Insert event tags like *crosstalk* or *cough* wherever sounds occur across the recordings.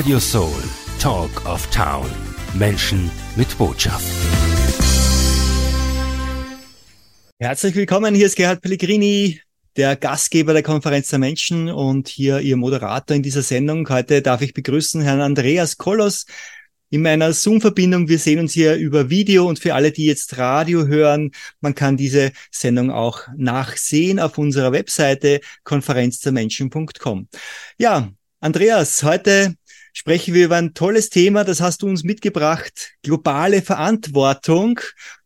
Radio Soul, Talk of Town. Menschen mit Botschaft. Herzlich willkommen, hier ist Gerhard Pellegrini, der Gastgeber der Konferenz der Menschen und hier Ihr Moderator in dieser Sendung. Heute darf ich begrüßen Herrn Andreas Kollos in meiner Zoom-Verbindung. Wir sehen uns hier über Video und für alle, die jetzt Radio hören, man kann diese Sendung auch nachsehen auf unserer Webseite konferenzdermenschen.com. Ja, Andreas, heute sprechen wir über ein tolles Thema, das hast du uns mitgebracht, globale Verantwortung.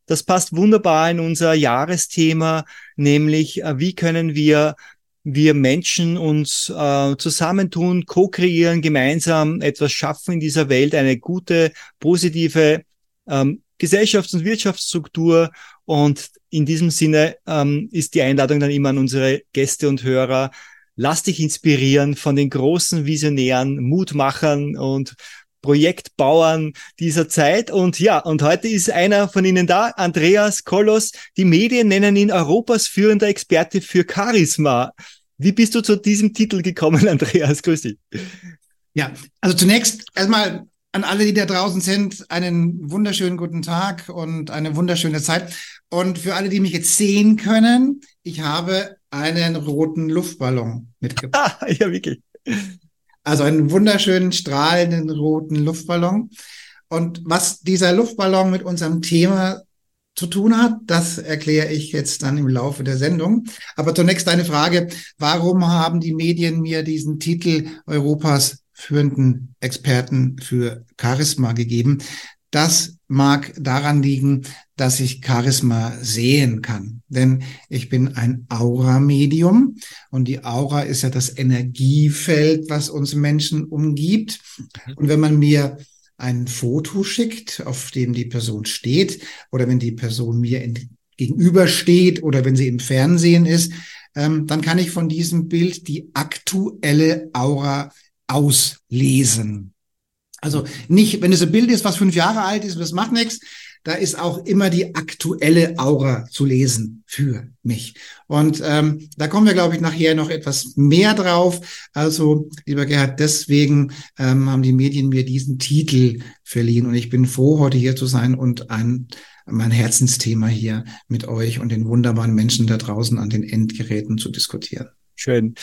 Das passt wunderbar in unser Jahresthema, nämlich äh, wie können wir wir Menschen uns äh, zusammentun, co-kreieren, gemeinsam etwas schaffen in dieser Welt, eine gute, positive ähm, Gesellschafts- und Wirtschaftsstruktur. Und in diesem Sinne ähm, ist die Einladung dann immer an unsere Gäste und Hörer. Lass dich inspirieren von den großen Visionären, Mutmachern und Projektbauern dieser Zeit. Und ja, und heute ist einer von Ihnen da, Andreas Kollos. Die Medien nennen ihn Europas führender Experte für Charisma. Wie bist du zu diesem Titel gekommen, *laughs* Andreas? Grüß dich. Ja, also zunächst erstmal an alle, die da draußen sind, einen wunderschönen guten Tag und eine wunderschöne Zeit. Und für alle, die mich jetzt sehen können, ich habe einen roten Luftballon mitgebracht. *laughs* Ah, ja, wirklich. Also einen wunderschönen, strahlenden roten Luftballon. Und was dieser Luftballon mit unserem Thema zu tun hat, das erkläre ich jetzt dann im Laufe der Sendung. Aber zunächst eine Frage, warum haben die Medien mir diesen Titel Europas führenden Experten für Charisma gegeben? Das mag daran liegen, dass ich Charisma sehen kann. Denn ich bin ein Aura-Medium und die Aura ist ja das Energiefeld, was uns Menschen umgibt. Mhm. Und wenn man mir ein Foto schickt, auf dem die Person steht, oder wenn die Person mir gegenübersteht oder wenn sie im Fernsehen ist, ähm, dann kann ich von diesem Bild die aktuelle Aura auslesen. Also nicht, wenn es ein Bild ist, was fünf Jahre alt ist, das macht nichts, da ist auch immer die aktuelle Aura zu lesen für mich. Und ähm, da kommen wir, glaube ich, nachher noch etwas mehr drauf. Also, lieber Gerhard, deswegen ähm, haben die Medien mir diesen Titel verliehen und ich bin froh, heute hier zu sein und ein mein Herzensthema hier mit euch und den wunderbaren Menschen da draußen an den Endgeräten zu diskutieren. Schön.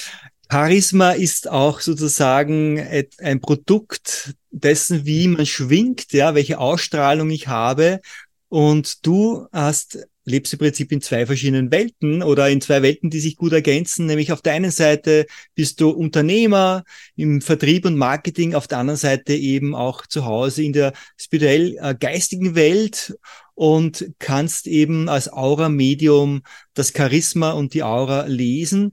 Charisma ist auch sozusagen ein Produkt dessen, wie man schwingt, ja, welche Ausstrahlung ich habe. Und du hast, lebst im Prinzip in zwei verschiedenen Welten oder in zwei Welten, die sich gut ergänzen. Nämlich auf der einen Seite bist du Unternehmer im Vertrieb und Marketing, auf der anderen Seite eben auch zu Hause in der spirituell äh, geistigen Welt und kannst eben als Aura-Medium das Charisma und die Aura lesen.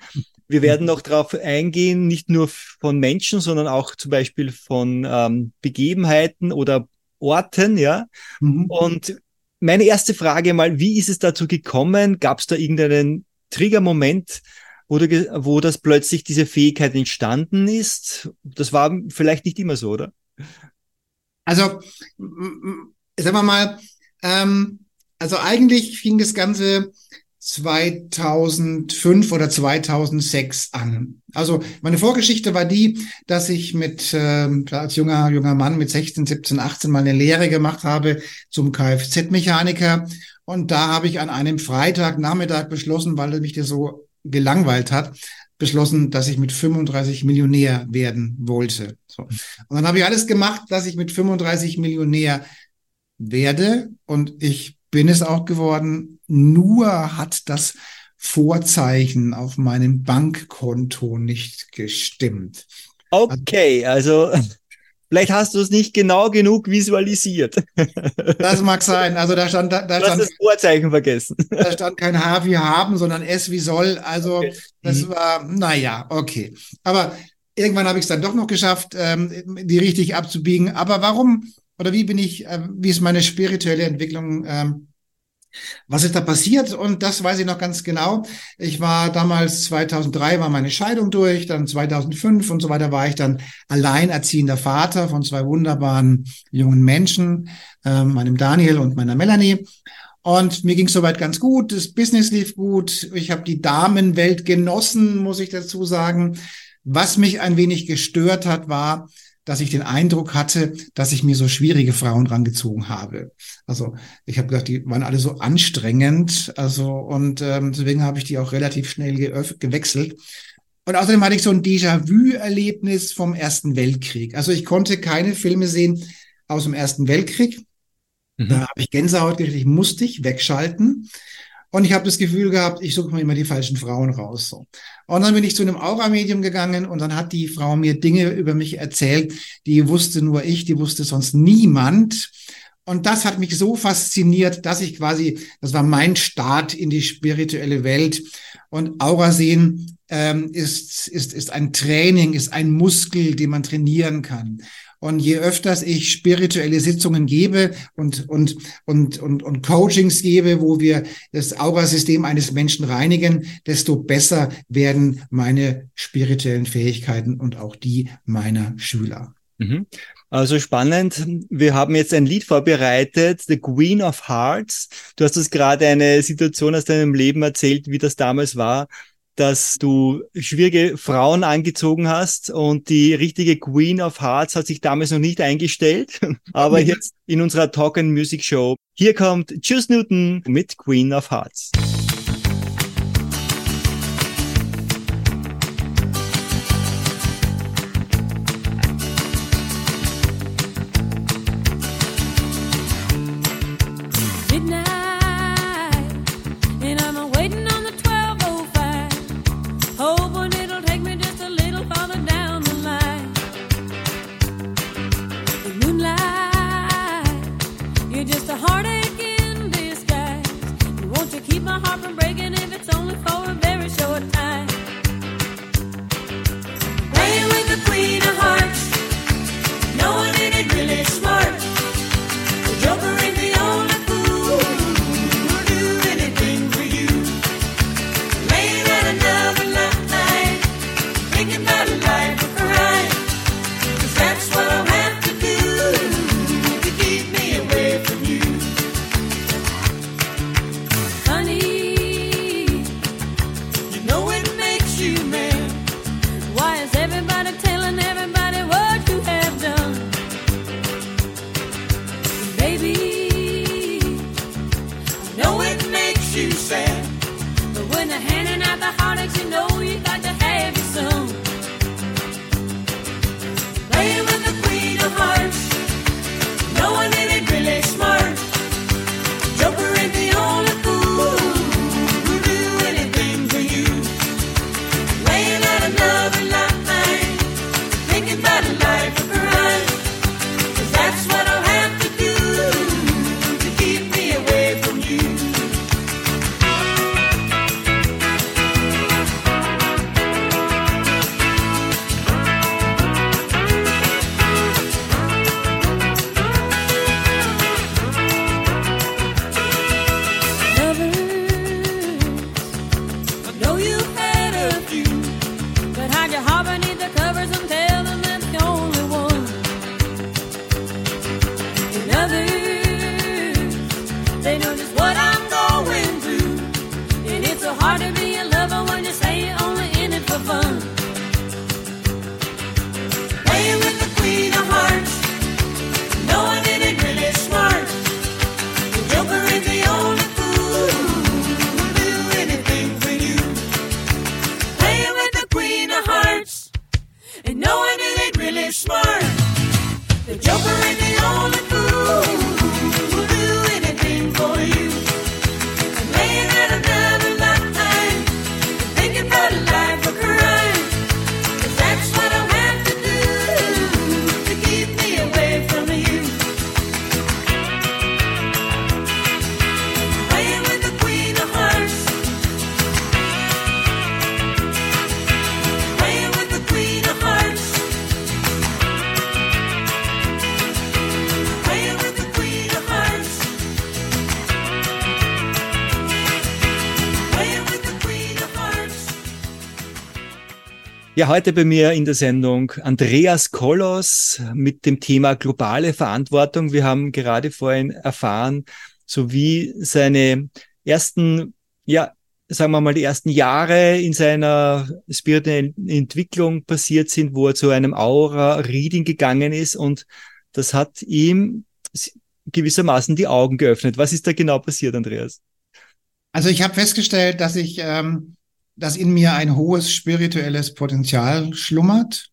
Wir werden noch darauf eingehen, nicht nur von Menschen, sondern auch zum Beispiel von ähm, Begebenheiten oder Orten, ja. Mhm. Und meine erste Frage mal, wie ist es dazu gekommen? Gab es da irgendeinen Triggermoment, wo, du, wo das plötzlich diese Fähigkeit entstanden ist? Das war vielleicht nicht immer so, oder? Also, sagen wir mal, ähm, also eigentlich fing das Ganze 2005 oder 2006 an. Also meine Vorgeschichte war die, dass ich mit äh, als junger junger Mann mit 16, 17, 18 mal eine Lehre gemacht habe zum Kfz-Mechaniker und da habe ich an einem Freitagnachmittag beschlossen, weil mich das so gelangweilt hat, beschlossen, dass ich mit 35 Millionär werden wollte. So. Und dann habe ich alles gemacht, dass ich mit 35 Millionär werde und ich bin es auch geworden. Nur hat das Vorzeichen auf meinem Bankkonto nicht gestimmt. Okay, also vielleicht hast du es nicht genau genug visualisiert. Das mag sein. Also da stand, da, da du stand das Vorzeichen vergessen. Da stand kein H wie haben, sondern S wie soll. Also okay. das mhm. war, naja, okay. Aber irgendwann habe ich es dann doch noch geschafft, ähm, die richtig abzubiegen. Aber warum oder wie bin ich, äh, wie ist meine spirituelle Entwicklung? Ähm, was ist da passiert? Und das weiß ich noch ganz genau. Ich war damals 2003 war meine Scheidung durch, dann 2005 und so weiter war ich dann alleinerziehender Vater von zwei wunderbaren jungen Menschen, äh, meinem Daniel und meiner Melanie. Und mir ging soweit ganz gut, das Business lief gut, ich habe die Damenwelt genossen, muss ich dazu sagen. Was mich ein wenig gestört hat, war, dass ich den Eindruck hatte, dass ich mir so schwierige Frauen rangezogen habe. Also ich habe gedacht, die waren alle so anstrengend, also und ähm, deswegen habe ich die auch relativ schnell gewechselt. Und außerdem hatte ich so ein Déjà-vu-Erlebnis vom Ersten Weltkrieg. Also ich konnte keine Filme sehen aus dem Ersten Weltkrieg. Mhm. Da habe ich Gänsehaut gekriegt, ich musste ich wegschalten. Und ich habe das Gefühl gehabt, ich suche mir immer die falschen Frauen raus. So. Und dann bin ich zu einem Aura-Medium gegangen und dann hat die Frau mir Dinge über mich erzählt, die wusste nur ich, die wusste sonst niemand. Und das hat mich so fasziniert, dass ich quasi, das war mein Start in die spirituelle Welt. Und Aura sehen ähm, ist, ist, ist ein Training, ist ein Muskel, den man trainieren kann. Und je öfters ich spirituelle Sitzungen gebe und, und, und, und, und Coachings gebe, wo wir das Aurasystem eines Menschen reinigen, desto besser werden meine spirituellen Fähigkeiten und auch die meiner Schüler. Mhm. Also spannend. Wir haben jetzt ein Lied vorbereitet, The Queen of Hearts. Du hast uns gerade eine Situation aus deinem Leben erzählt, wie das damals war dass du schwierige Frauen angezogen hast und die richtige Queen of Hearts hat sich damals noch nicht eingestellt, *laughs* aber jetzt in unserer Talk and Music Show. Hier kommt Juice Newton mit Queen of Hearts. Ja, heute bei mir in der Sendung Andreas Kollos mit dem Thema globale Verantwortung. Wir haben gerade vorhin erfahren, so wie seine ersten ja, sagen wir mal, die ersten Jahre in seiner spirituellen Entwicklung passiert sind, wo er zu einem Aura-Reading gegangen ist und das hat ihm gewissermaßen die Augen geöffnet. Was ist da genau passiert, Andreas? Also ich habe festgestellt, dass ich, ähm, dass in mir ein hohes spirituelles Potenzial schlummert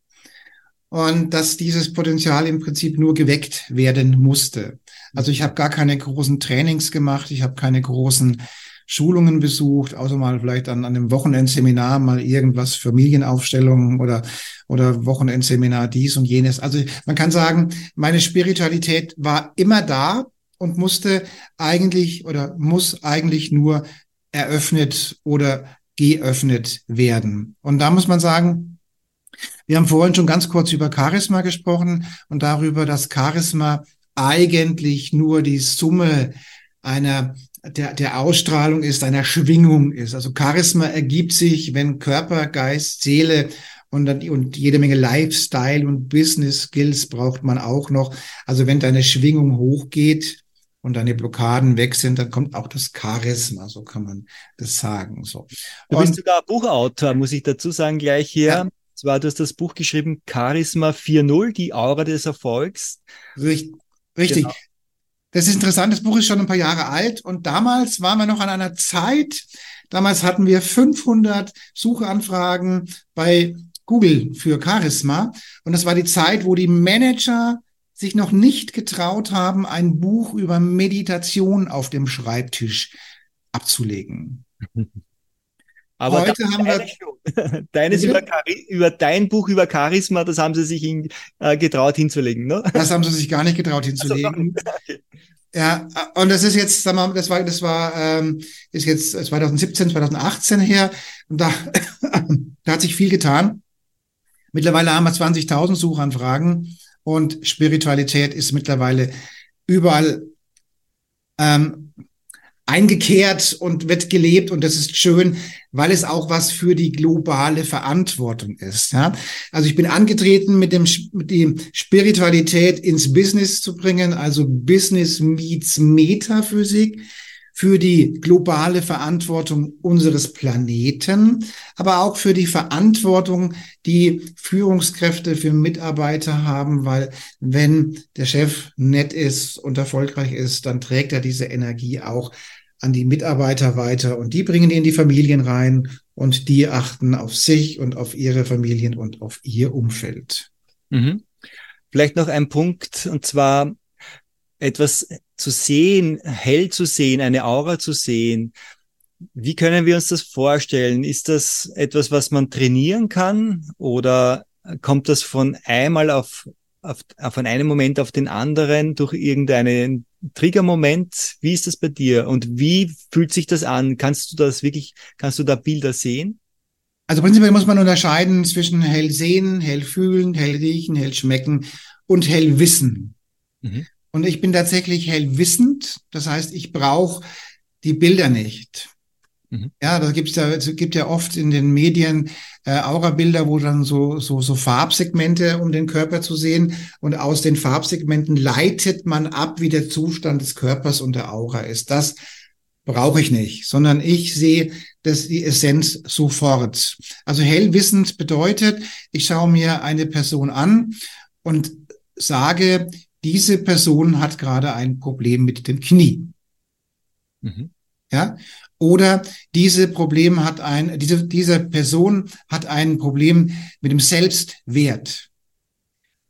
und dass dieses Potenzial im Prinzip nur geweckt werden musste. Also ich habe gar keine großen Trainings gemacht, ich habe keine großen Schulungen besucht, außer mal vielleicht an, an einem Wochenendseminar mal irgendwas Familienaufstellungen oder, oder Wochenendseminar dies und jenes. Also man kann sagen, meine Spiritualität war immer da und musste eigentlich oder muss eigentlich nur eröffnet oder geöffnet werden. Und da muss man sagen, wir haben vorhin schon ganz kurz über Charisma gesprochen und darüber, dass Charisma eigentlich nur die Summe einer der, der Ausstrahlung ist, einer Schwingung ist. Also Charisma ergibt sich, wenn Körper, Geist, Seele und, dann, und jede Menge Lifestyle und Business Skills braucht man auch noch. Also wenn deine Schwingung hochgeht und deine Blockaden weg sind, dann kommt auch das Charisma, so kann man das sagen. So. Du bist sogar Buchautor, muss ich dazu sagen, gleich hier. Ja. Zwar, du hast das Buch geschrieben, Charisma 4.0, die Aura des Erfolgs. Richtig. Richtig. Genau. Das ist interessant, das Buch ist schon ein paar Jahre alt und damals waren wir noch an einer Zeit, damals hatten wir 500 Suchanfragen bei Google für Charisma und das war die Zeit, wo die Manager sich noch nicht getraut haben, ein Buch über Meditation auf dem Schreibtisch abzulegen. *laughs* Aber heute haben wir *laughs* deines über, über, dein Buch über Charisma, das haben sie sich in, äh, getraut hinzulegen, ne? Das haben sie sich gar nicht getraut *laughs* hinzulegen. Also, ja, und das ist jetzt, sag mal, das war, das war, ähm, ist jetzt 2017, 2018 her. Und da, da hat sich viel getan. Mittlerweile haben wir 20.000 Suchanfragen und Spiritualität ist mittlerweile überall ähm, eingekehrt und wird gelebt und das ist schön, weil es auch was für die globale Verantwortung ist. Ja? Also ich bin angetreten, mit dem mit die Spiritualität ins Business zu bringen, also Business meets Metaphysik für die globale Verantwortung unseres Planeten, aber auch für die Verantwortung, die Führungskräfte für Mitarbeiter haben, weil wenn der Chef nett ist und erfolgreich ist, dann trägt er diese Energie auch an die Mitarbeiter weiter und die bringen die in die Familien rein und die achten auf sich und auf ihre Familien und auf ihr Umfeld. Mhm. Vielleicht noch ein Punkt und zwar etwas zu sehen, hell zu sehen, eine Aura zu sehen. Wie können wir uns das vorstellen? Ist das etwas, was man trainieren kann oder kommt das von einmal auf, auf, von einem Moment auf den anderen durch irgendeinen Triggermoment, wie ist das bei dir und wie fühlt sich das an? Kannst du das wirklich, kannst du da Bilder sehen? Also prinzipiell muss man unterscheiden zwischen hell sehen, hell fühlen, hell riechen, hell schmecken und hell wissen. Mhm. Und ich bin tatsächlich hell wissend. Das heißt, ich brauche die Bilder nicht. Mhm. Ja, da gibt's ja, es gibt ja oft in den Medien äh, Aura-Bilder, wo dann so, so, so Farbsegmente um den Körper zu sehen. Und aus den Farbsegmenten leitet man ab, wie der Zustand des Körpers und der Aura ist. Das brauche ich nicht, sondern ich sehe das die Essenz sofort. Also hellwissend bedeutet, ich schaue mir eine Person an und sage, diese Person hat gerade ein Problem mit dem Knie. Mhm. Ja, oder diese Problem hat ein, diese, diese Person hat ein Problem mit dem Selbstwert.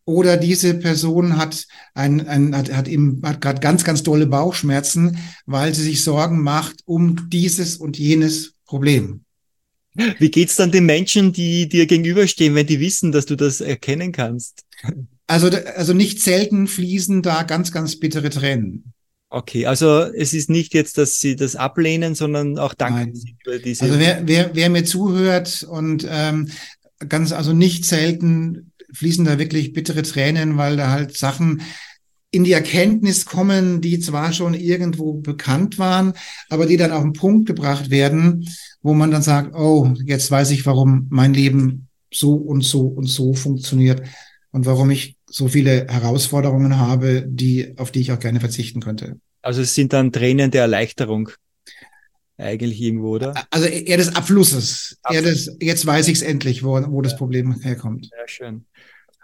Oder diese Person hat ein, ein hat, hat eben, hat gerade ganz, ganz dolle Bauchschmerzen, weil sie sich Sorgen macht um dieses und jenes Problem. Wie geht's dann den Menschen, die dir gegenüberstehen, wenn die wissen, dass du das erkennen kannst? *laughs* Also, also nicht selten fließen da ganz, ganz bittere Tränen. Okay, also es ist nicht jetzt, dass Sie das ablehnen, sondern auch danken Sie für diese. Also wer, wer, wer mir zuhört und ähm, ganz, also nicht selten fließen da wirklich bittere Tränen, weil da halt Sachen in die Erkenntnis kommen, die zwar schon irgendwo bekannt waren, aber die dann auf den Punkt gebracht werden, wo man dann sagt, oh, jetzt weiß ich, warum mein Leben so und so und so funktioniert und warum ich so viele Herausforderungen habe, die, auf die ich auch gerne verzichten könnte. Also es sind dann Tränen der Erleichterung. eigentlich irgendwo, oder? Also eher des Abflusses. Abfluss. Eher des, jetzt weiß ich es endlich, wo, wo das Problem herkommt. Sehr schön.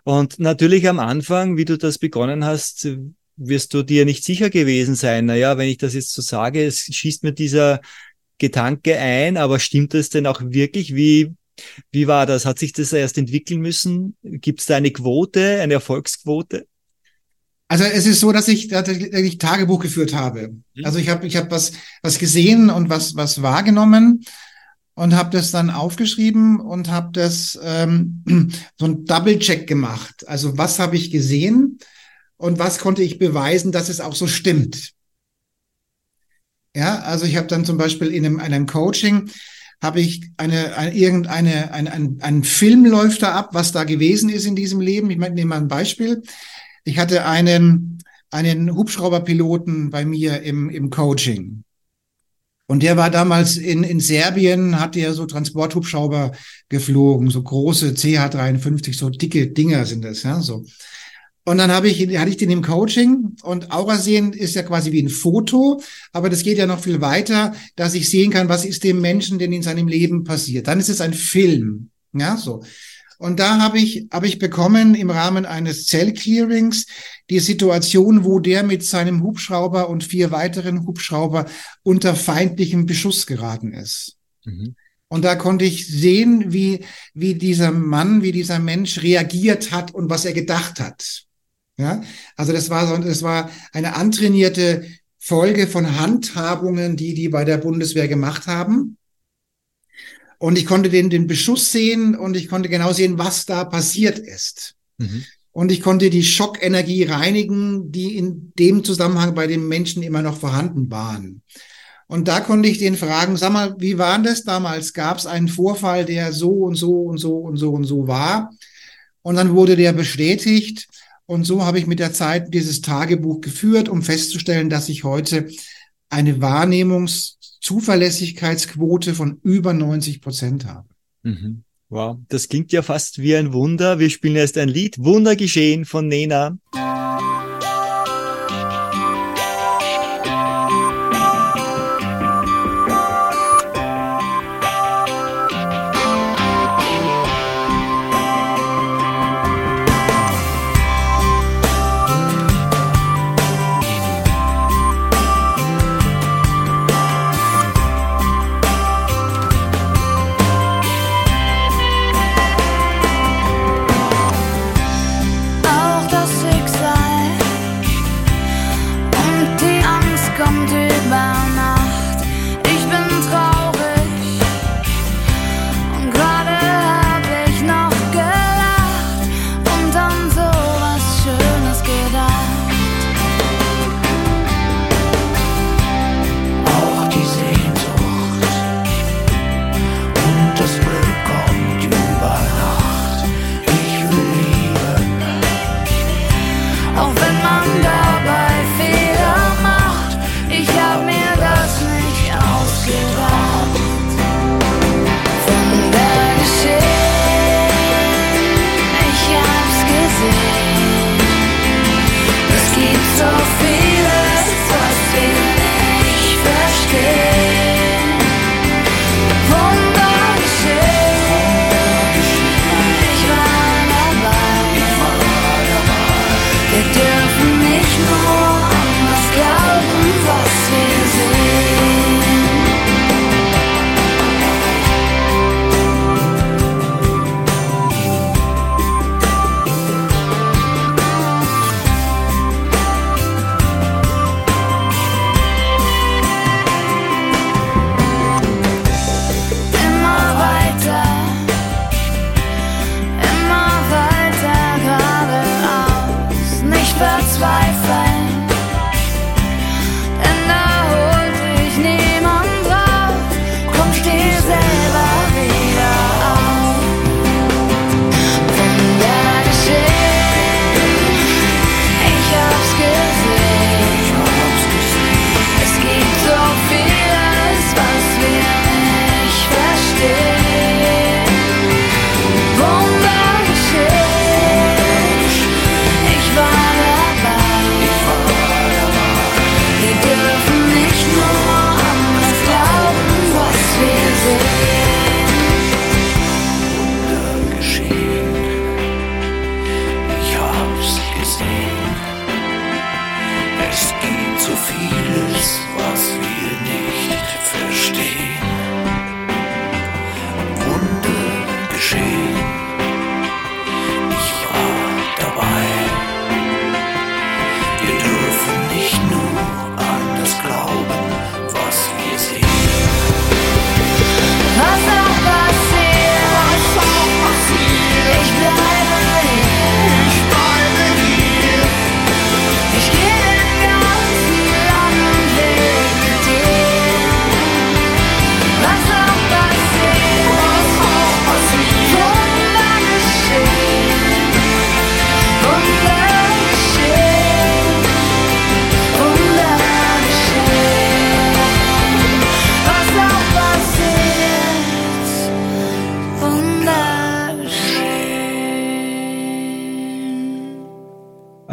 Und natürlich am Anfang, wie du das begonnen hast, wirst du dir nicht sicher gewesen sein. Naja, wenn ich das jetzt so sage, es schießt mir dieser Gedanke ein, aber stimmt das denn auch wirklich? Wie, wie war das? Hat sich das erst entwickeln müssen? Gibt es da eine Quote, eine Erfolgsquote? Also es ist so, dass ich, dass ich Tagebuch geführt habe. Mhm. Also ich habe ich hab was, was gesehen und was, was wahrgenommen und habe das dann aufgeschrieben und habe das ähm, *clears throat* so ein Double-Check gemacht. Also was habe ich gesehen und was konnte ich beweisen, dass es auch so stimmt. Ja, also ich habe dann zum Beispiel in einem, einem Coaching habe ich eine, eine irgendeine ein, ein, ein Film läuft da ab, was da gewesen ist in diesem Leben. Ich nehme mal ein Beispiel. Ich hatte einen, einen Hubschrauberpiloten bei mir im, im Coaching. Und der war damals in, in Serbien, hat er so Transporthubschrauber geflogen, so große CH-53, so dicke Dinger sind das, ja, so. Und dann habe ich, hatte ich den im Coaching und Aura sehen ist ja quasi wie ein Foto, aber das geht ja noch viel weiter, dass ich sehen kann, was ist dem Menschen denn in seinem Leben passiert. Dann ist es ein Film, ja, so. Und da habe ich, habe ich bekommen im Rahmen eines Zellclearings die Situation, wo der mit seinem Hubschrauber und vier weiteren Hubschrauber unter feindlichem Beschuss geraten ist. Mhm. Und da konnte ich sehen, wie, wie dieser Mann, wie dieser Mensch reagiert hat und was er gedacht hat. Ja, also das war das war eine antrainierte Folge von Handhabungen, die die bei der Bundeswehr gemacht haben. Und ich konnte den, den Beschuss sehen und ich konnte genau sehen, was da passiert ist. Mhm. Und ich konnte die Schockenergie reinigen, die in dem Zusammenhang bei den Menschen immer noch vorhanden waren. Und da konnte ich den fragen, sag mal, wie war das damals? Gab es einen Vorfall, der so und so und so und so und so war? Und dann wurde der bestätigt. Und so habe ich mit der Zeit dieses Tagebuch geführt, um festzustellen, dass ich heute eine Wahrnehmungs- Zuverlässigkeitsquote von über 90 Prozent habe. Mhm. Wow, das klingt ja fast wie ein Wunder. Wir spielen erst ein Lied, Wunder geschehen von Nena.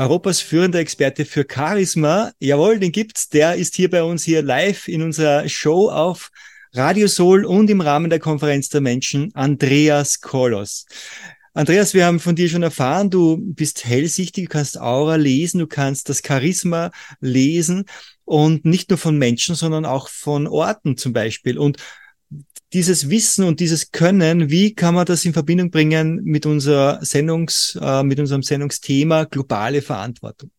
Europas führender Experte für Charisma. Jawohl, den gibt's. Der ist hier bei uns hier live in unserer Show auf Radio Sol und im Rahmen der Konferenz der Menschen Andreas Kolos. Andreas, wir haben von dir schon erfahren, du bist hellsichtig, du kannst Aura lesen, du kannst das Charisma lesen und nicht nur von Menschen, sondern auch von Orten zum Beispiel. Und dieses Wissen und dieses Können, wie kann man das in Verbindung bringen mit unserer Sendungs, äh, mit unserem Sendungsthema globale Verantwortung?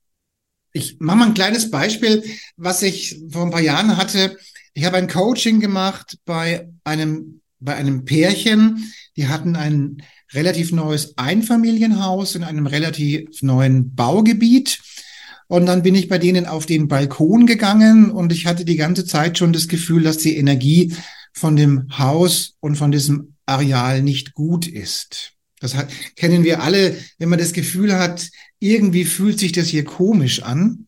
Ich mache mal ein kleines Beispiel, was ich vor ein paar Jahren hatte. Ich habe ein Coaching gemacht bei einem, bei einem Pärchen, die hatten ein relativ neues Einfamilienhaus in einem relativ neuen Baugebiet. Und dann bin ich bei denen auf den Balkon gegangen und ich hatte die ganze Zeit schon das Gefühl, dass die Energie von dem Haus und von diesem Areal nicht gut ist. Das hat, kennen wir alle, wenn man das Gefühl hat, irgendwie fühlt sich das hier komisch an.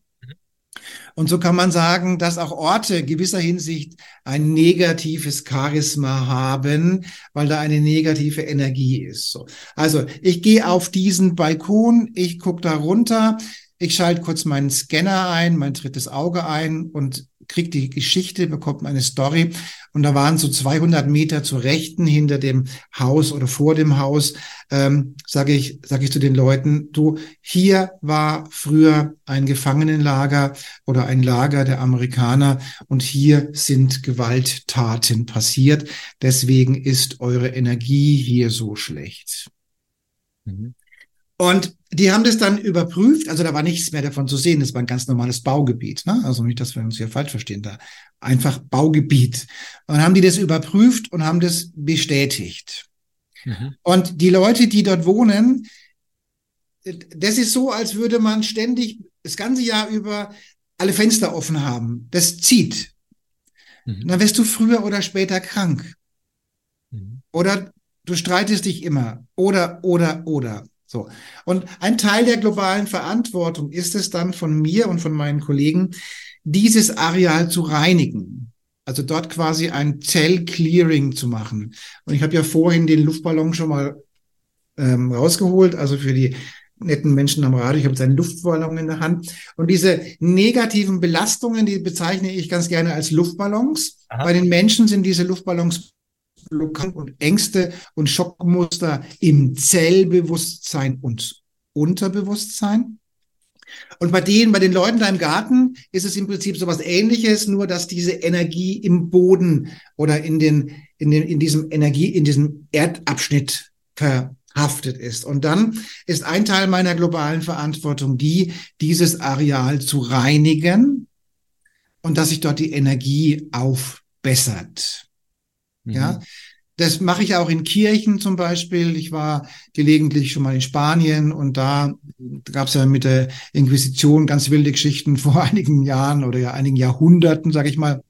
Und so kann man sagen, dass auch Orte gewisser Hinsicht ein negatives Charisma haben, weil da eine negative Energie ist. So. Also ich gehe auf diesen Balkon, ich gucke da runter, ich schalte kurz meinen Scanner ein, mein drittes Auge ein und kriegt die Geschichte, bekommt eine Story. Und da waren so 200 Meter zur Rechten hinter dem Haus oder vor dem Haus, ähm, sage ich, sage ich zu den Leuten, du, hier war früher ein Gefangenenlager oder ein Lager der Amerikaner und hier sind Gewalttaten passiert. Deswegen ist eure Energie hier so schlecht. Mhm. Und die haben das dann überprüft, also da war nichts mehr davon zu sehen, das war ein ganz normales Baugebiet, ne? also nicht, dass wir uns hier falsch verstehen, da einfach Baugebiet. Und dann haben die das überprüft und haben das bestätigt. Mhm. Und die Leute, die dort wohnen, das ist so, als würde man ständig das ganze Jahr über alle Fenster offen haben. Das zieht. Mhm. Dann wirst du früher oder später krank. Mhm. Oder du streitest dich immer. Oder, oder, oder. So. Und ein Teil der globalen Verantwortung ist es dann von mir und von meinen Kollegen, dieses Areal zu reinigen. Also dort quasi ein Zell-Clearing zu machen. Und ich habe ja vorhin den Luftballon schon mal ähm, rausgeholt, also für die netten Menschen am Radio. Ich habe jetzt einen Luftballon in der Hand. Und diese negativen Belastungen, die bezeichne ich ganz gerne als Luftballons. Aha. Bei den Menschen sind diese Luftballons Blockaden und Ängste und Schockmuster im Zellbewusstsein und Unterbewusstsein. Und bei denen, bei den Leuten da im Garten ist es im Prinzip so was ähnliches, nur dass diese Energie im Boden oder in den, in den, in diesem Energie, in diesem Erdabschnitt verhaftet ist. Und dann ist ein Teil meiner globalen Verantwortung die, dieses Areal zu reinigen und dass sich dort die Energie aufbessert. Mhm. Ja, das mache ich auch in Kirchen zum Beispiel. Ich war gelegentlich schon mal in Spanien und da gab es ja mit der Inquisition ganz wilde Geschichten *laughs* vor einigen Jahren oder ja einigen Jahrhunderten, sage ich mal.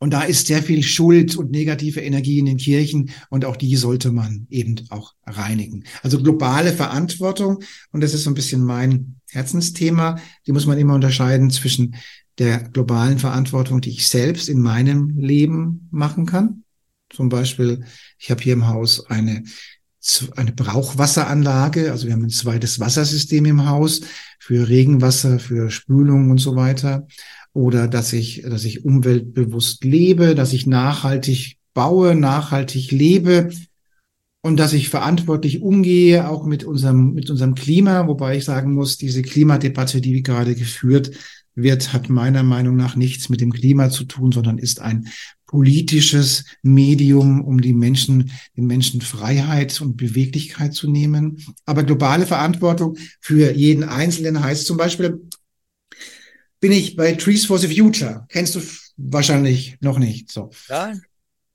Und da ist sehr viel Schuld und negative Energie in den Kirchen und auch die sollte man eben auch reinigen. Also globale Verantwortung und das ist so ein bisschen mein Herzensthema. Die muss man immer unterscheiden zwischen der globalen Verantwortung, die ich selbst in meinem Leben machen kann. Zum Beispiel, ich habe hier im Haus eine, eine Brauchwasseranlage, also wir haben ein zweites Wassersystem im Haus für Regenwasser, für Spülung und so weiter. Oder dass ich, dass ich umweltbewusst lebe, dass ich nachhaltig baue, nachhaltig lebe und dass ich verantwortlich umgehe, auch mit unserem, mit unserem Klima, wobei ich sagen muss, diese Klimadebatte, die wir gerade geführt wird, hat meiner Meinung nach nichts mit dem Klima zu tun, sondern ist ein politisches Medium, um die Menschen, den Menschen Freiheit und Beweglichkeit zu nehmen. Aber globale Verantwortung für jeden Einzelnen heißt zum Beispiel, bin ich bei Trees for the Future. Kennst du wahrscheinlich noch nicht, so. Ja.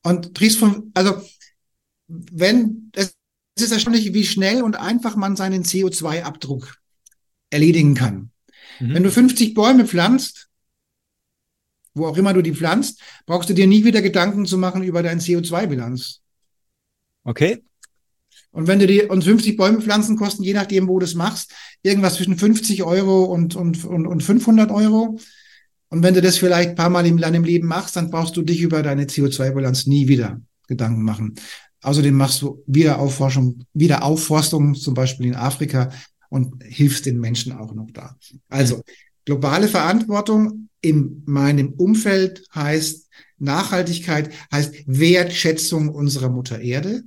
Und Trees for, also, wenn, es ist erstaunlich, wie schnell und einfach man seinen CO2-Abdruck erledigen kann. Mhm. Wenn du 50 Bäume pflanzt, wo auch immer du die pflanzt, brauchst du dir nie wieder Gedanken zu machen über deine CO2-Bilanz. Okay. Und wenn du die und 50 Bäume pflanzen kosten, je nachdem, wo du es machst, irgendwas zwischen 50 Euro und, und, und, und 500 Euro. Und wenn du das vielleicht ein paar Mal in deinem Leben machst, dann brauchst du dich über deine CO2-Bilanz nie wieder Gedanken machen. Außerdem machst du Wiederaufforschung, Wiederaufforstung, zum Beispiel in Afrika, und hilfst den Menschen auch noch da. Also globale Verantwortung in meinem Umfeld heißt Nachhaltigkeit, heißt Wertschätzung unserer Mutter Erde.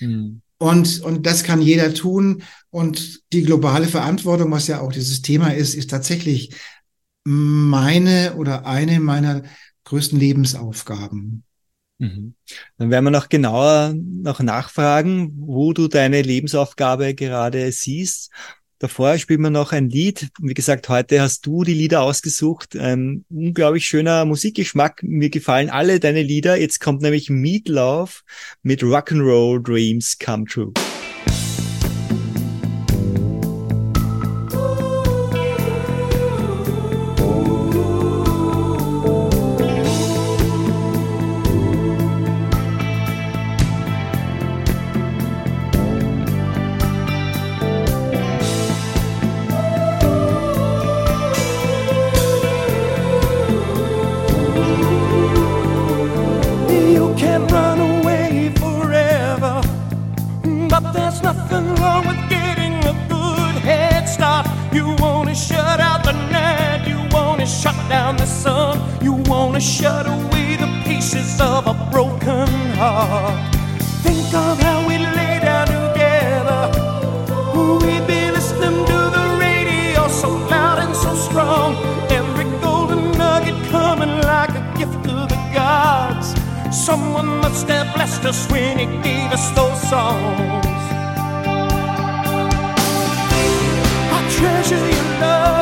Mhm. Und, und das kann jeder tun. Und die globale Verantwortung, was ja auch dieses Thema ist, ist tatsächlich meine oder eine meiner größten Lebensaufgaben. Mhm. Dann werden wir noch genauer noch nachfragen, wo du deine Lebensaufgabe gerade siehst. Davor spielen wir noch ein Lied. Wie gesagt, heute hast du die Lieder ausgesucht. Ein unglaublich schöner Musikgeschmack. Mir gefallen alle deine Lieder. Jetzt kommt nämlich Meatloaf mit Rock'n'Roll Dreams Come True. us when He gave us those songs. I treasure your love.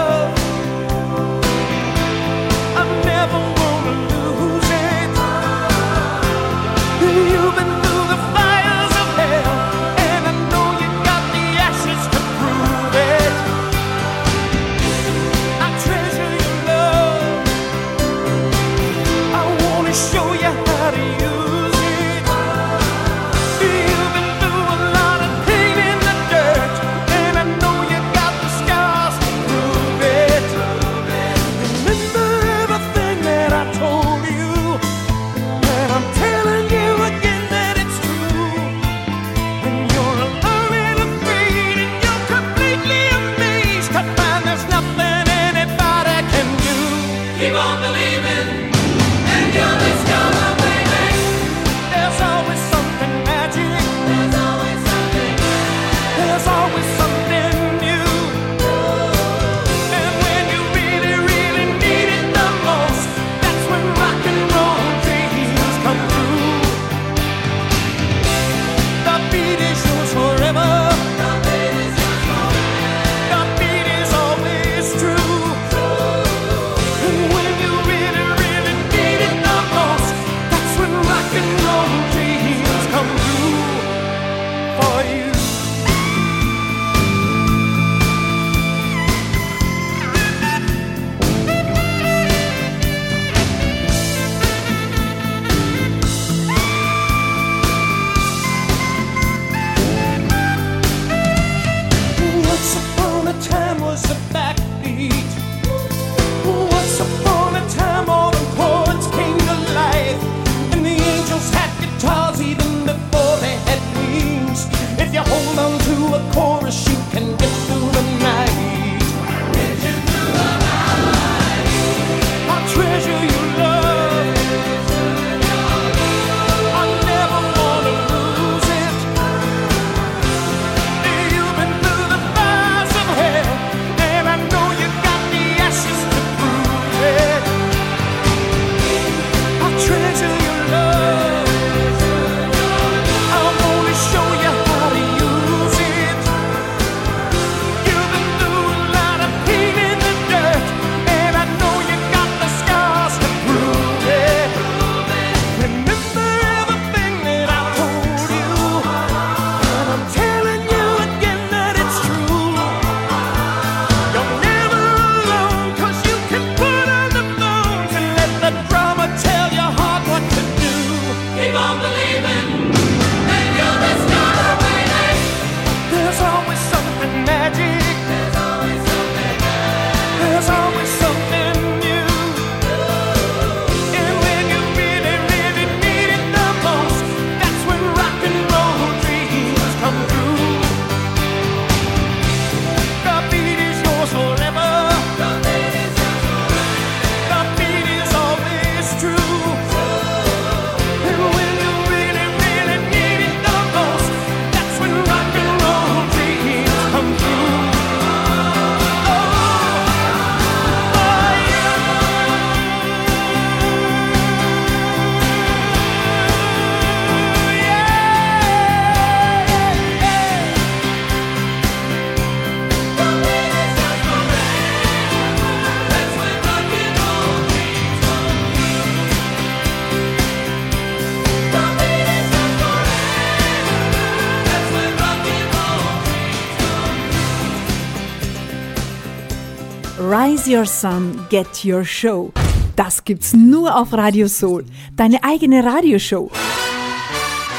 Your Sun, Get Your Show. Das gibt's nur auf Radio Soul, deine eigene Radioshow.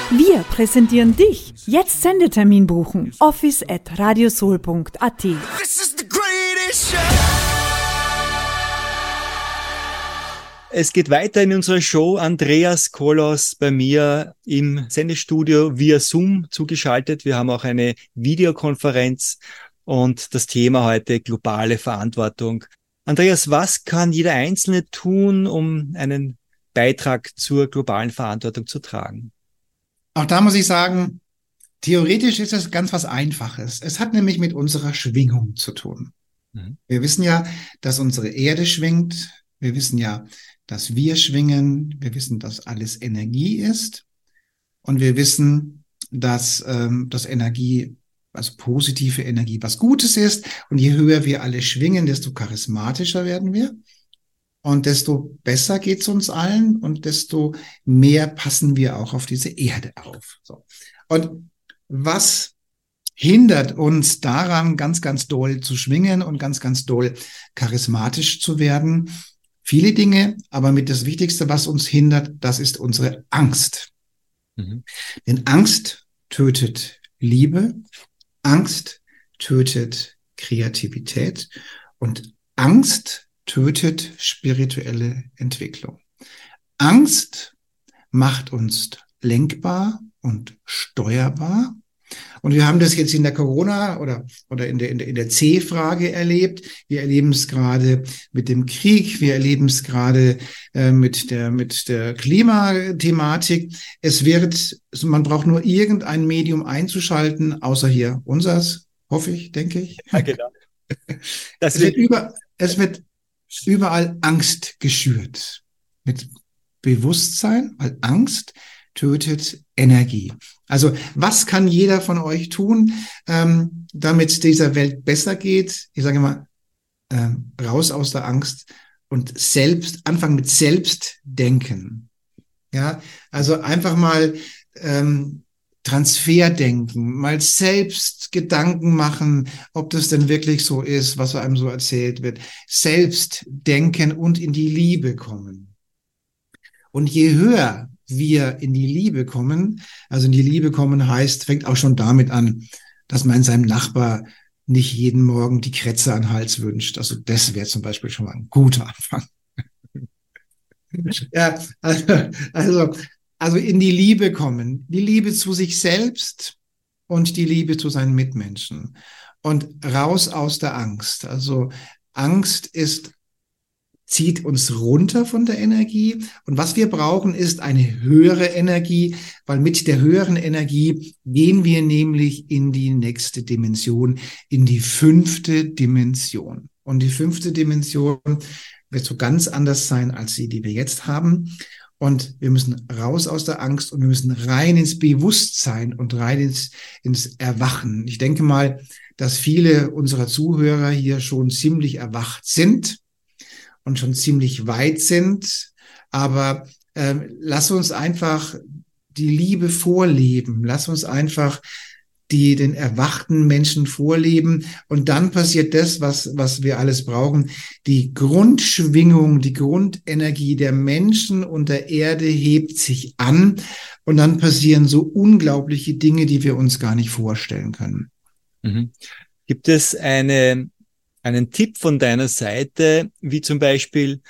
Wir präsentieren dich. Jetzt Sendetermin buchen. Office at radiosoul.at. Es geht weiter in unserer Show. Andreas Kolos bei mir im Sendestudio via Zoom zugeschaltet. Wir haben auch eine Videokonferenz und das Thema heute globale Verantwortung. Andreas, was kann jeder Einzelne tun, um einen Beitrag zur globalen Verantwortung zu tragen? Auch da muss ich sagen, theoretisch ist es ganz was Einfaches. Es hat nämlich mit unserer Schwingung zu tun. Mhm. Wir wissen ja, dass unsere Erde schwingt. Wir wissen ja, dass wir schwingen. Wir wissen, dass alles Energie ist. Und wir wissen, dass ähm, das Energie also positive Energie, was Gutes ist. Und je höher wir alle schwingen, desto charismatischer werden wir. Und desto besser geht's uns allen und desto mehr passen wir auch auf diese Erde auf. So. Und was hindert uns daran, ganz, ganz doll zu schwingen und ganz, ganz doll charismatisch zu werden? Viele Dinge, aber mit das Wichtigste, was uns hindert, das ist unsere Angst. Mhm. Denn Angst tötet Liebe, Angst tötet Kreativität und Angst tötet spirituelle Entwicklung. Angst macht uns lenkbar und steuerbar und wir haben das jetzt in der Corona oder, oder in der, in der, in der C-Frage erlebt. Wir erleben es gerade mit dem Krieg. Wir erleben es gerade äh, mit der, mit der Klimathematik. Es wird, man braucht nur irgendein Medium einzuschalten, außer hier unseres, hoffe ich, denke ich. Ja, genau. *laughs* Es, wird über, es wird überall Angst geschürt. Mit Bewusstsein, weil Angst tötet Energie. Also was kann jeder von euch tun, ähm, damit dieser Welt besser geht? Ich sage mal, ähm, raus aus der Angst und selbst anfangen mit Selbstdenken. Ja, also einfach mal ähm, Transferdenken, mal selbst Gedanken machen, ob das denn wirklich so ist, was einem so erzählt wird. Selbst denken und in die Liebe kommen. Und je höher wir in die Liebe kommen. Also in die Liebe kommen heißt, fängt auch schon damit an, dass man seinem Nachbar nicht jeden Morgen die Kretze an den Hals wünscht. Also das wäre zum Beispiel schon mal ein guter Anfang. *laughs* ja, also, also, also in die Liebe kommen. Die Liebe zu sich selbst und die Liebe zu seinen Mitmenschen. Und raus aus der Angst. Also Angst ist zieht uns runter von der Energie. Und was wir brauchen, ist eine höhere Energie, weil mit der höheren Energie gehen wir nämlich in die nächste Dimension, in die fünfte Dimension. Und die fünfte Dimension wird so ganz anders sein als die, die wir jetzt haben. Und wir müssen raus aus der Angst und wir müssen rein ins Bewusstsein und rein ins, ins Erwachen. Ich denke mal, dass viele unserer Zuhörer hier schon ziemlich erwacht sind und schon ziemlich weit sind. Aber äh, lass uns einfach die Liebe vorleben. Lass uns einfach die den erwachten Menschen vorleben. Und dann passiert das, was, was wir alles brauchen. Die Grundschwingung, die Grundenergie der Menschen und der Erde hebt sich an. Und dann passieren so unglaubliche Dinge, die wir uns gar nicht vorstellen können. Mhm. Gibt es eine einen Tipp von deiner Seite, wie zum Beispiel,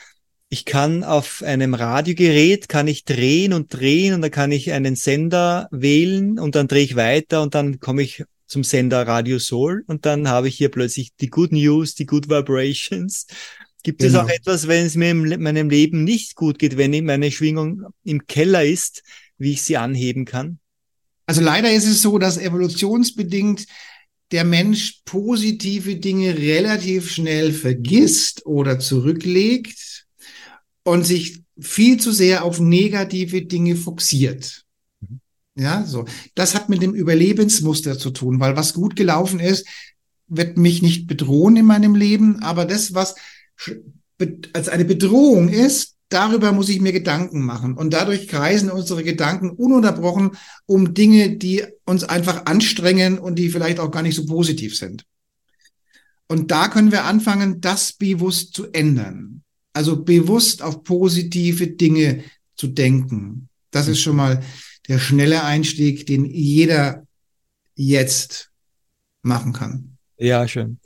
ich kann auf einem Radiogerät, kann ich drehen und drehen und dann kann ich einen Sender wählen und dann drehe ich weiter und dann komme ich zum Sender Radio Soul und dann habe ich hier plötzlich die Good News, die Good Vibrations. Gibt genau. es auch etwas, wenn es mir in meinem Leben nicht gut geht, wenn meine Schwingung im Keller ist, wie ich sie anheben kann? Also leider ist es so, dass evolutionsbedingt der Mensch positive Dinge relativ schnell vergisst oder zurücklegt und sich viel zu sehr auf negative Dinge fokussiert. Mhm. Ja, so. Das hat mit dem Überlebensmuster zu tun, weil was gut gelaufen ist, wird mich nicht bedrohen in meinem Leben, aber das, was als eine Bedrohung ist, Darüber muss ich mir Gedanken machen. Und dadurch kreisen unsere Gedanken ununterbrochen um Dinge, die uns einfach anstrengen und die vielleicht auch gar nicht so positiv sind. Und da können wir anfangen, das bewusst zu ändern. Also bewusst auf positive Dinge zu denken. Das ist schon mal der schnelle Einstieg, den jeder jetzt machen kann. Ja, schön.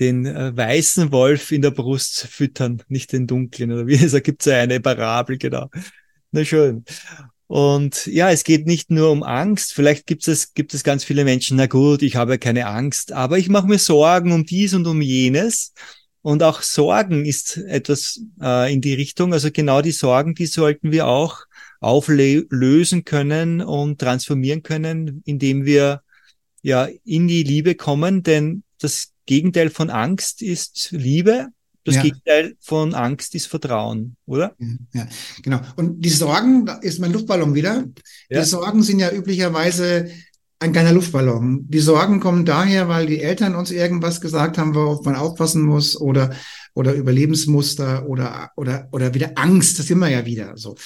Den äh, weißen Wolf in der Brust füttern, nicht den dunklen. Oder wie es gibt es eine Parabel, genau. Na schön. Und ja, es geht nicht nur um Angst. Vielleicht gibt es, gibt es ganz viele Menschen, na gut, ich habe keine Angst, aber ich mache mir Sorgen um dies und um jenes. Und auch Sorgen ist etwas äh, in die Richtung. Also genau die Sorgen, die sollten wir auch auflösen können und transformieren können, indem wir ja in die Liebe kommen. Denn das Gegenteil von Angst ist Liebe. Das ja. Gegenteil von Angst ist Vertrauen, oder? Ja, genau. Und die Sorgen, da ist mein Luftballon wieder. Ja. Die Sorgen sind ja üblicherweise ein kleiner Luftballon. Die Sorgen kommen daher, weil die Eltern uns irgendwas gesagt haben, worauf man aufpassen muss oder, oder Überlebensmuster oder, oder, oder wieder Angst. Das sind wir ja wieder so.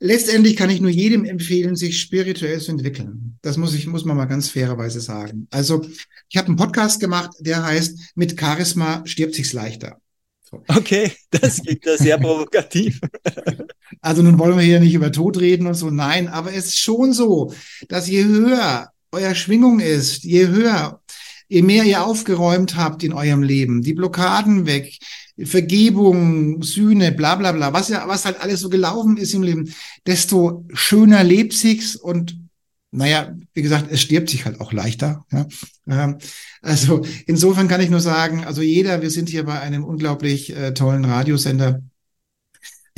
Letztendlich kann ich nur jedem empfehlen, sich spirituell zu entwickeln. Das muss ich, muss man mal ganz fairerweise sagen. Also, ich habe einen Podcast gemacht, der heißt Mit Charisma stirbt sich's leichter. So. Okay, das klingt ja sehr provokativ. *laughs* Also nun wollen wir hier nicht über Tod reden und so. Nein, aber es ist schon so, dass je höher euer Schwingung ist, je höher, je mehr ihr aufgeräumt habt in eurem Leben, die Blockaden weg, Vergebung, Sühne, bla bla bla, was ja, was halt alles so gelaufen ist im Leben, desto schöner lebt sich's und naja, wie gesagt, es stirbt sich halt auch leichter. Ja? Ähm, also insofern kann ich nur sagen, also jeder, wir sind hier bei einem unglaublich äh, tollen Radiosender.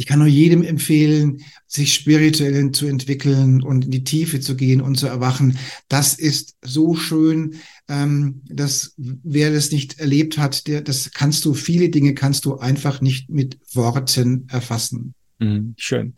Ich kann nur jedem empfehlen, sich spirituell zu entwickeln und in die Tiefe zu gehen und zu erwachen. Das ist so schön, ähm, dass wer das nicht erlebt hat, der, das kannst du, viele Dinge kannst du einfach nicht mit Worten erfassen. Mhm, schön.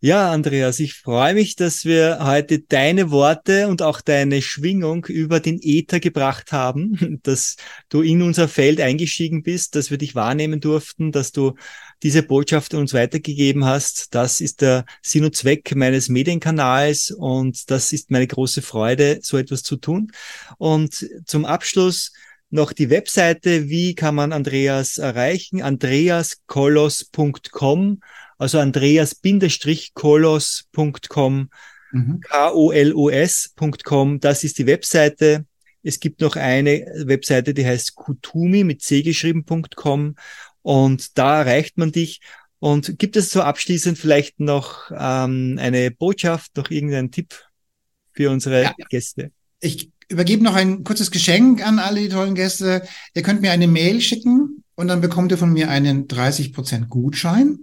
Ja, Andreas, ich freue mich, dass wir heute deine Worte und auch deine Schwingung über den Äther gebracht haben, *laughs* dass du in unser Feld eingestiegen bist, dass wir dich wahrnehmen durften, dass du diese Botschaft uns weitergegeben hast. Das ist der Sinn und Zweck meines Medienkanals und das ist meine große Freude, so etwas zu tun. Und zum Abschluss noch die Webseite. Wie kann man Andreas erreichen? andreaskolos.com also andreas-kolos.com, mhm. K-O-L-O-S.com, das ist die Webseite. Es gibt noch eine Webseite, die heißt kutumi mit c geschrieben.com und da erreicht man dich. Und gibt es so abschließend vielleicht noch ähm, eine Botschaft, noch irgendeinen Tipp für unsere ja. Gäste? Ich übergebe noch ein kurzes Geschenk an alle die tollen Gäste. Ihr könnt mir eine Mail schicken und dann bekommt ihr von mir einen 30% Gutschein.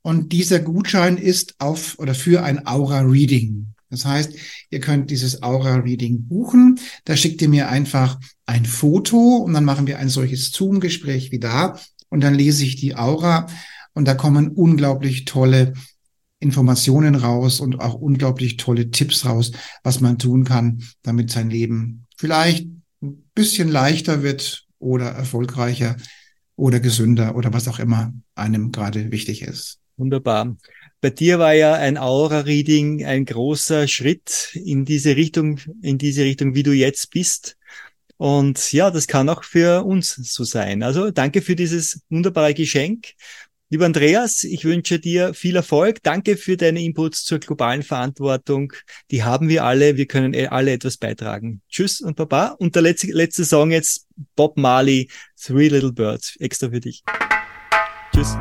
Und dieser Gutschein ist auf oder für ein Aura-Reading. Das heißt, ihr könnt dieses Aura-Reading buchen. Da schickt ihr mir einfach ein Foto und dann machen wir ein solches Zoom-Gespräch wie da. Und dann lese ich die Aura und da kommen unglaublich tolle Informationen raus und auch unglaublich tolle Tipps raus, was man tun kann, damit sein Leben vielleicht ein bisschen leichter wird oder erfolgreicher oder gesünder oder was auch immer einem gerade wichtig ist. Wunderbar. Bei dir war ja ein Aura-Reading ein großer Schritt in diese Richtung, in diese Richtung, wie du jetzt bist. Und ja, das kann auch für uns so sein. Also danke für dieses wunderbare Geschenk. Lieber Andreas, ich wünsche dir viel Erfolg. Danke für deine Inputs zur globalen Verantwortung. Die haben wir alle. Wir können eh alle etwas beitragen. Tschüss und Baba. Und der letzte, letzte Song jetzt Bob Marley, Three Little Birds, extra für dich. Tschüss.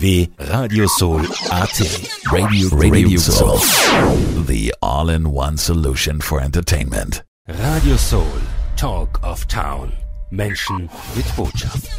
www.radiosoul.at Radio, Radio Soul. The all-in-one solution for entertainment. Radio Soul. Talk of Town. Menschen mit Botschaft.